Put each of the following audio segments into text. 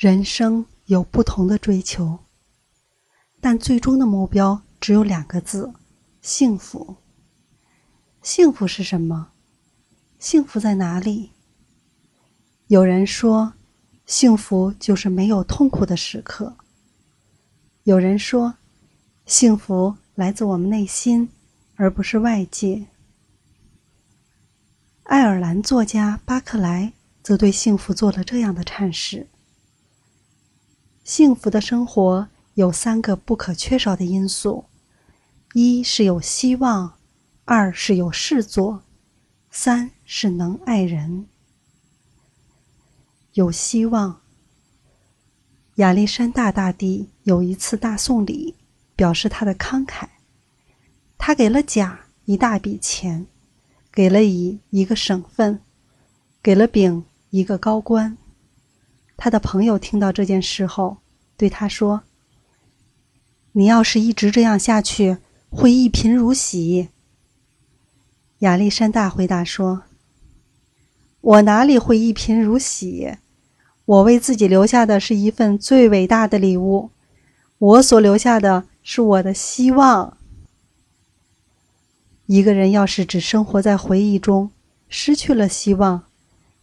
人生有不同的追求，但最终的目标只有两个字：幸福。幸福是什么？幸福在哪里？有人说，幸福就是没有痛苦的时刻。有人说，幸福来自我们内心，而不是外界。爱尔兰作家巴克莱则对幸福做了这样的阐释。幸福的生活有三个不可缺少的因素：一是有希望，二是有事做，三是能爱人。有希望。亚历山大大帝有一次大送礼，表示他的慷慨。他给了甲一大笔钱，给了乙一个省份，给了丙一个高官。他的朋友听到这件事后，对他说：“你要是一直这样下去，会一贫如洗。”亚历山大回答说：“我哪里会一贫如洗？我为自己留下的是一份最伟大的礼物，我所留下的是我的希望。一个人要是只生活在回忆中，失去了希望，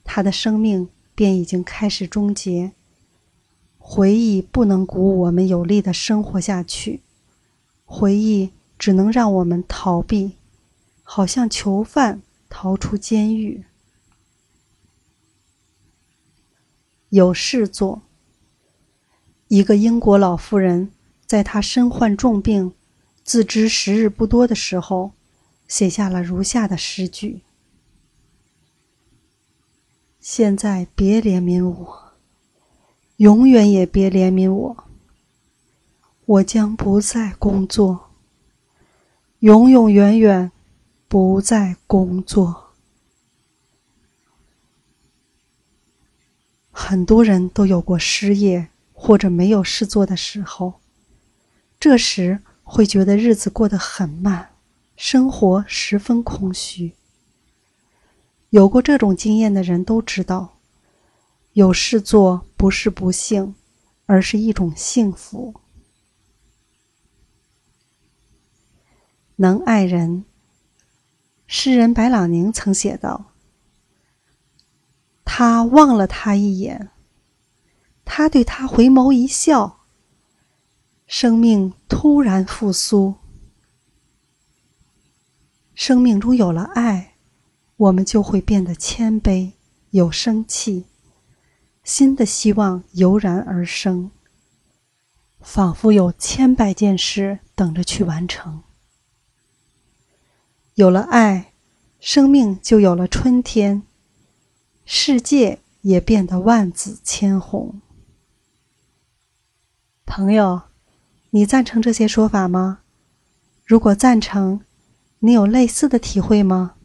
他的生命。”便已经开始终结。回忆不能鼓舞我们有力的生活下去，回忆只能让我们逃避，好像囚犯逃出监狱。有事做。一个英国老妇人在她身患重病、自知时日不多的时候，写下了如下的诗句。现在别怜悯我，永远也别怜悯我。我将不再工作，永永远远不再工作。很多人都有过失业或者没有事做的时候，这时会觉得日子过得很慢，生活十分空虚。有过这种经验的人都知道，有事做不是不幸，而是一种幸福。能爱人，诗人白朗宁曾写道：“他望了他一眼，他对他回眸一笑，生命突然复苏。生命中有了爱。”我们就会变得谦卑，有生气，新的希望油然而生，仿佛有千百件事等着去完成。有了爱，生命就有了春天，世界也变得万紫千红。朋友，你赞成这些说法吗？如果赞成，你有类似的体会吗？